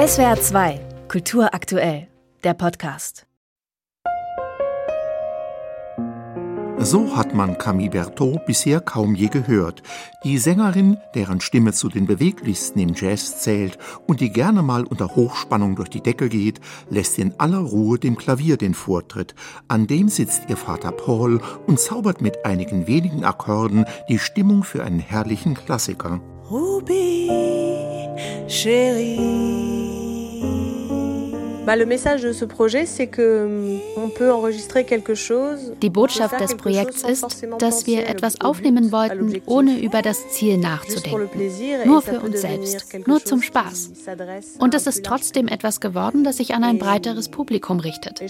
SWR 2, Kultur aktuell, der Podcast. So hat man Camille Berthaud bisher kaum je gehört. Die Sängerin, deren Stimme zu den beweglichsten im Jazz zählt und die gerne mal unter Hochspannung durch die Decke geht, lässt in aller Ruhe dem Klavier den Vortritt. An dem sitzt ihr Vater Paul und zaubert mit einigen wenigen Akkorden die Stimmung für einen herrlichen Klassiker. Ruby, chérie. Die Botschaft des Projekts ist, dass wir etwas aufnehmen wollten, ohne über das Ziel nachzudenken. Nur für uns selbst, nur zum Spaß. Und es ist trotzdem etwas geworden, das sich an ein breiteres Publikum richtet.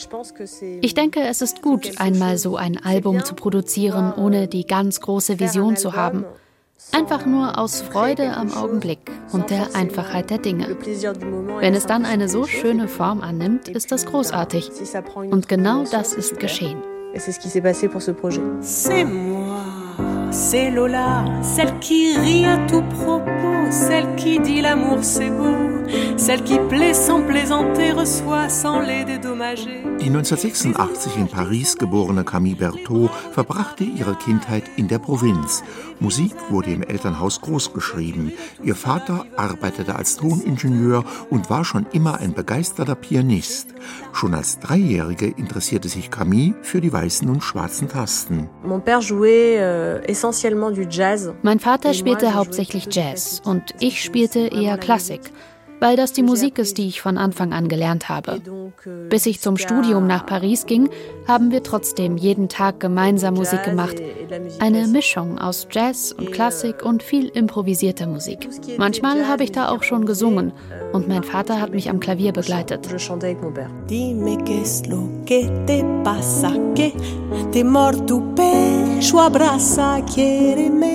Ich denke, es ist gut, einmal so ein Album zu produzieren, ohne die ganz große Vision zu haben. Einfach nur aus Freude am Augenblick und der Einfachheit der Dinge. Wenn es dann eine so schöne Form annimmt, ist das großartig. Und genau das ist geschehen. C'est moi, c'est Lola, celle qui rit à tout propos, celle qui dit l'amour c'est beau, celle qui plaît sans plaisanter, reçoit sans les dédommager. Die 1986 in Paris geborene Camille Berthaud verbrachte ihre Kindheit in der Provinz. Musik wurde im Elternhaus großgeschrieben. Ihr Vater arbeitete als Toningenieur und war schon immer ein begeisterter Pianist. Schon als Dreijährige interessierte sich Camille für die weißen und schwarzen Tasten. Euh, mein Vater spielte hauptsächlich Jazz und ich spielte eher Klassik weil das die Musik ist, die ich von Anfang an gelernt habe. Bis ich zum Studium nach Paris ging, haben wir trotzdem jeden Tag gemeinsam Musik gemacht. Eine Mischung aus Jazz und Klassik und viel improvisierter Musik. Manchmal habe ich da auch schon gesungen. und mein Vater hat mich am Klavier begleitet.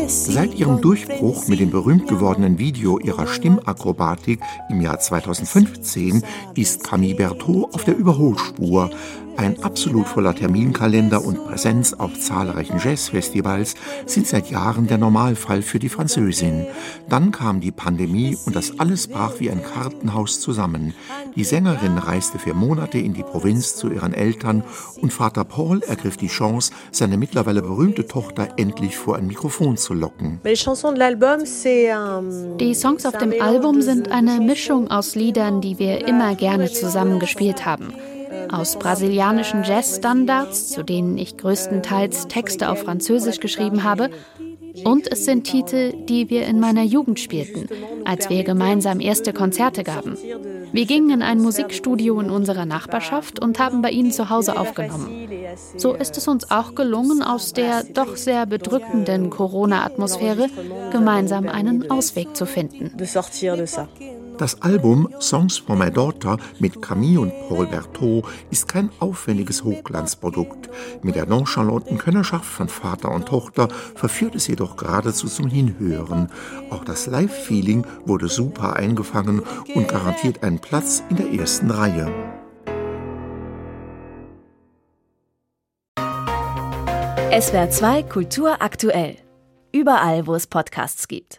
Seit ihrem Durchbruch mit dem berühmt gewordenen Video ihrer Stimmakrobatik im Jahr 2015 ist Camille Berthaud auf der Überholspur. Ein absolut voller Terminkalender und Präsenz auf zahlreichen Jazzfestivals sind seit Jahren der Normalfall für die Französin. Dann kam die Pandemie und das alles brach wie ein Kartenhaus zusammen. Die Sängerin reiste für Monate in die Provinz zu ihren Eltern und Vater Paul ergriff die Chance, seine mittlerweile berühmte Tochter endlich vor ein Mikrofon zu locken. Die Songs auf dem Album sind eine Mischung aus Liedern, die wir immer gerne zusammen gespielt haben aus brasilianischen Jazzstandards, zu denen ich größtenteils Texte auf Französisch geschrieben habe, und es sind Titel, die wir in meiner Jugend spielten, als wir gemeinsam erste Konzerte gaben. Wir gingen in ein Musikstudio in unserer Nachbarschaft und haben bei ihnen zu Hause aufgenommen. So ist es uns auch gelungen, aus der doch sehr bedrückenden Corona-Atmosphäre gemeinsam einen Ausweg zu finden. Das Album Songs for My Daughter mit Camille und Paul Berthaud ist kein aufwendiges Hochglanzprodukt. Mit der nonchalanten Könnerschaft von Vater und Tochter verführt es jedoch geradezu zum Hinhören. Auch das Live-Feeling wurde super eingefangen und garantiert einen Platz in der ersten Reihe. SWR 2 Kultur aktuell. Überall, wo es Podcasts gibt.